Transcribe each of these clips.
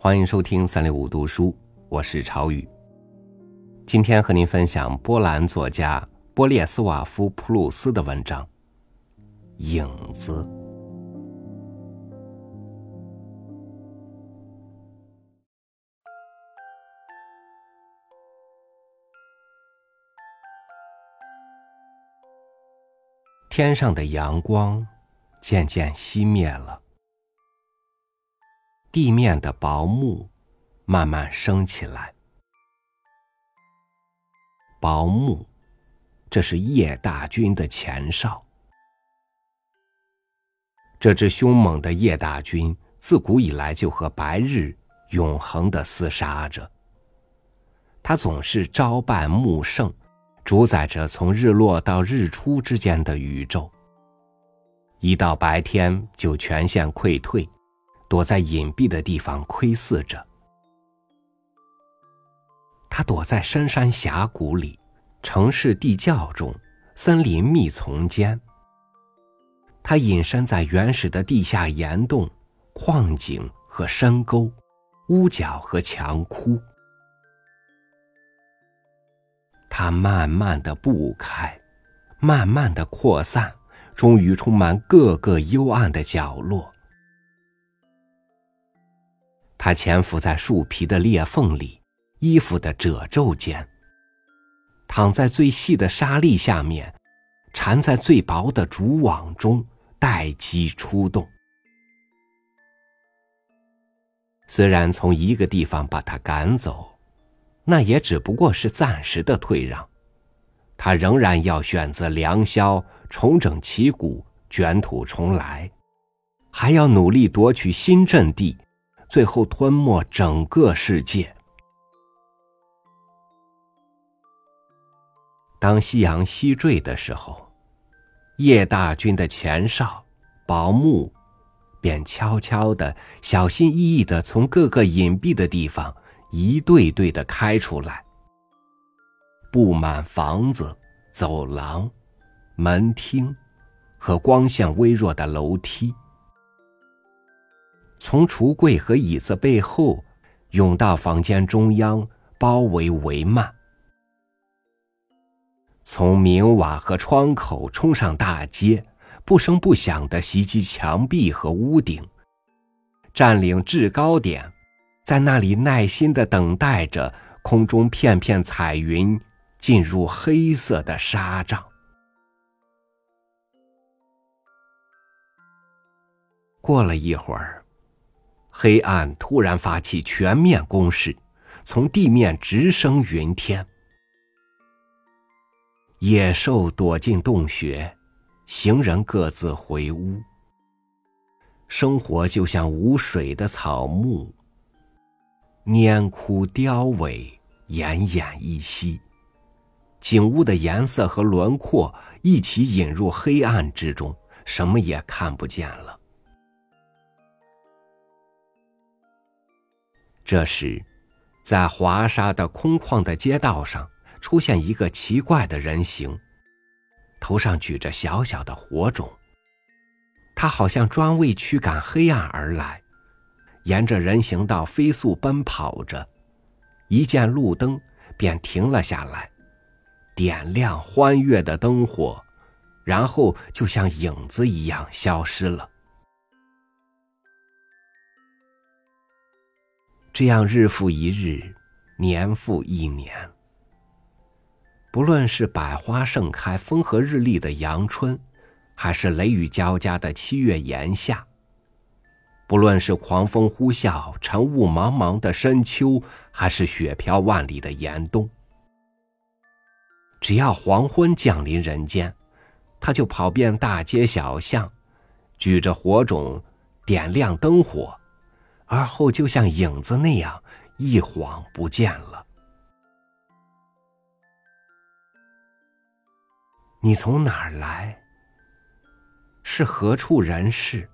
欢迎收听三六五读书，我是朝宇。今天和您分享波兰作家波列斯瓦夫·普鲁斯的文章《影子》。天上的阳光渐渐熄灭了。地面的薄幕慢慢升起来。薄幕，这是叶大军的前哨。这支凶猛的叶大军自古以来就和白日永恒的厮杀着。他总是朝半暮盛，主宰着从日落到日出之间的宇宙。一到白天就全线溃退。躲在隐蔽的地方窥视着，他躲在深山峡谷里、城市地窖中、森林密丛间。他隐身在原始的地下岩洞、矿井和深沟、屋角和墙窟。他慢慢的布开，慢慢的扩散，终于充满各个幽暗的角落。他潜伏在树皮的裂缝里，衣服的褶皱间，躺在最细的沙砾下面，缠在最薄的竹网中，待机出动。虽然从一个地方把他赶走，那也只不过是暂时的退让，他仍然要选择良宵，重整旗鼓，卷土重来，还要努力夺取新阵地。最后吞没整个世界。当夕阳西坠的时候，叶大军的前哨薄暮便悄悄的、小心翼翼的从各个隐蔽的地方一队队的开出来，布满房子、走廊、门厅和光线微弱的楼梯。从橱柜和椅子背后涌到房间中央，包围帷幔；从明瓦和窗口冲上大街，不声不响的袭击墙壁和屋顶，占领制高点，在那里耐心的等待着空中片片彩云进入黑色的纱帐。过了一会儿。黑暗突然发起全面攻势，从地面直升云天。野兽躲进洞穴，行人各自回屋。生活就像无水的草木，蔫枯凋萎，奄奄一息。景物的颜色和轮廓一起引入黑暗之中，什么也看不见了。这时，在华沙的空旷的街道上，出现一个奇怪的人形，头上举着小小的火种。他好像专为驱赶黑暗而来，沿着人行道飞速奔跑着，一见路灯便停了下来，点亮欢悦的灯火，然后就像影子一样消失了。这样日复一日，年复一年。不论是百花盛开、风和日丽的阳春，还是雷雨交加的七月炎夏；不论是狂风呼啸、晨雾茫茫的深秋，还是雪飘万里的严冬，只要黄昏降临人间，他就跑遍大街小巷，举着火种，点亮灯火。而后就像影子那样一晃不见了。你从哪儿来？是何处人士？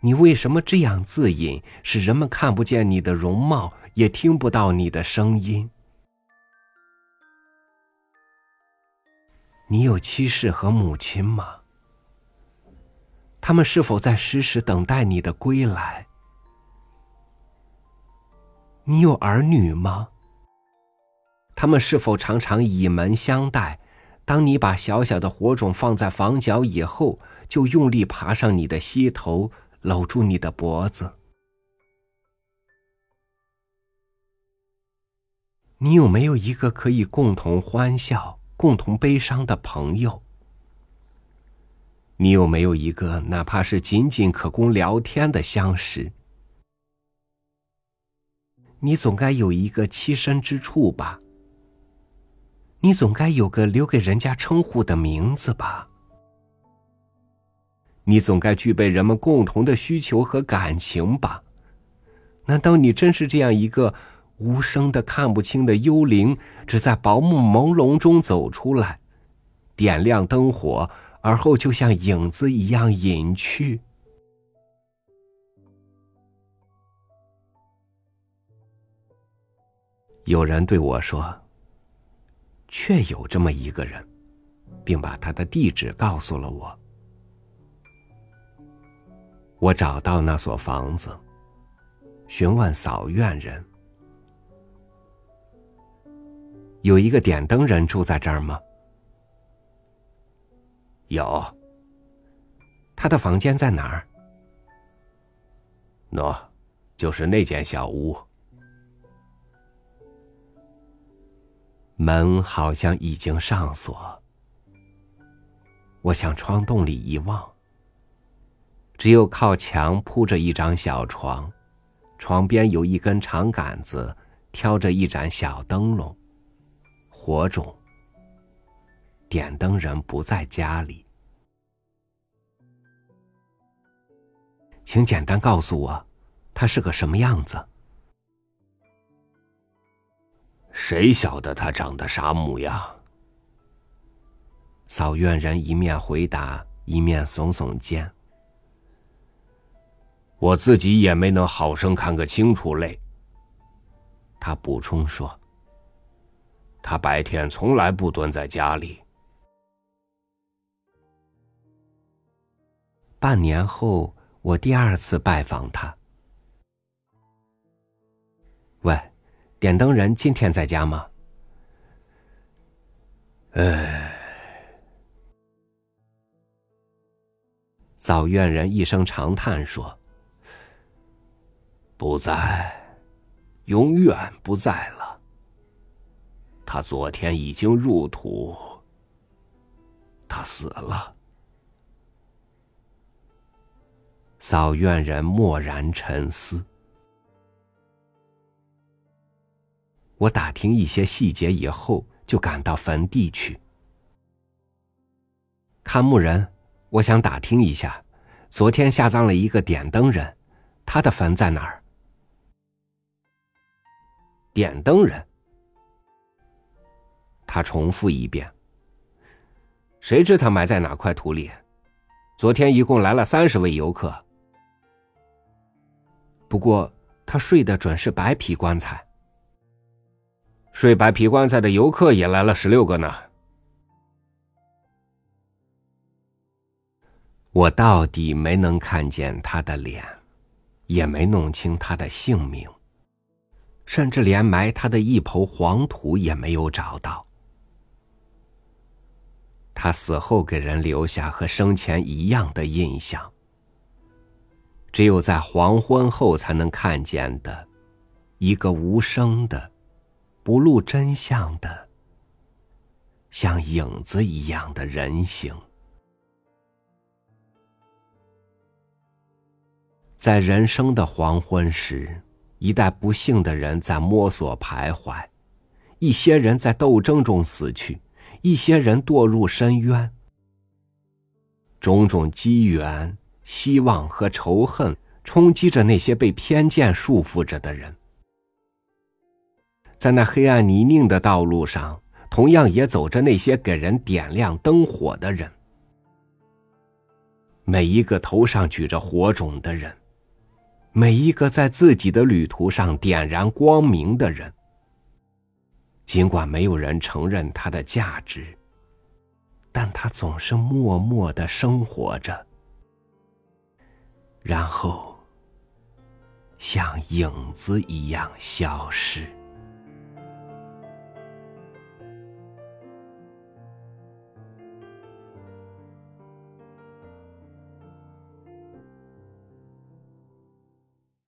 你为什么这样自隐，使人们看不见你的容貌，也听不到你的声音？你有妻室和母亲吗？他们是否在时时等待你的归来？你有儿女吗？他们是否常常倚门相待？当你把小小的火种放在房角以后，就用力爬上你的膝头，搂住你的脖子。你有没有一个可以共同欢笑、共同悲伤的朋友？你有没有一个哪怕是仅仅可供聊天的相识？你总该有一个栖身之处吧？你总该有个留给人家称呼的名字吧？你总该具备人们共同的需求和感情吧？难道你真是这样一个无声的、看不清的幽灵，只在薄暮朦胧中走出来，点亮灯火，而后就像影子一样隐去？有人对我说。确有这么一个人，并把他的地址告诉了我。我找到那所房子，询问扫院人：“有一个点灯人住在这儿吗？”“有。”“他的房间在哪儿？”“喏，就是那间小屋。”门好像已经上锁。我向窗洞里一望，只有靠墙铺着一张小床，床边有一根长杆子，挑着一盏小灯笼，火种。点灯人不在家里，请简单告诉我，他是个什么样子？谁晓得他长得啥模样？扫院人一面回答，一面耸耸肩。我自己也没能好生看个清楚嘞。他补充说：“他白天从来不蹲在家里。”半年后，我第二次拜访他。喂。点灯人今天在家吗？哎，扫院人一声长叹说：“不在，永远不在了。他昨天已经入土，他死了。”扫院人默然沉思。我打听一些细节以后，就赶到坟地去。看墓人，我想打听一下，昨天下葬了一个点灯人，他的坟在哪儿？点灯人，他重复一遍。谁知他埋在哪块土里？昨天一共来了三十位游客，不过他睡的准是白皮棺材。睡白皮棺材的游客也来了十六个呢。我到底没能看见他的脸，也没弄清他的姓名，甚至连埋他的一抔黄土也没有找到。他死后给人留下和生前一样的印象，只有在黄昏后才能看见的，一个无声的。不露真相的，像影子一样的人形，在人生的黄昏时，一代不幸的人在摸索徘徊，一些人在斗争中死去，一些人堕入深渊。种种机缘、希望和仇恨冲击着那些被偏见束缚着的人。在那黑暗泥泞的道路上，同样也走着那些给人点亮灯火的人。每一个头上举着火种的人，每一个在自己的旅途上点燃光明的人。尽管没有人承认他的价值，但他总是默默的生活着，然后像影子一样消失。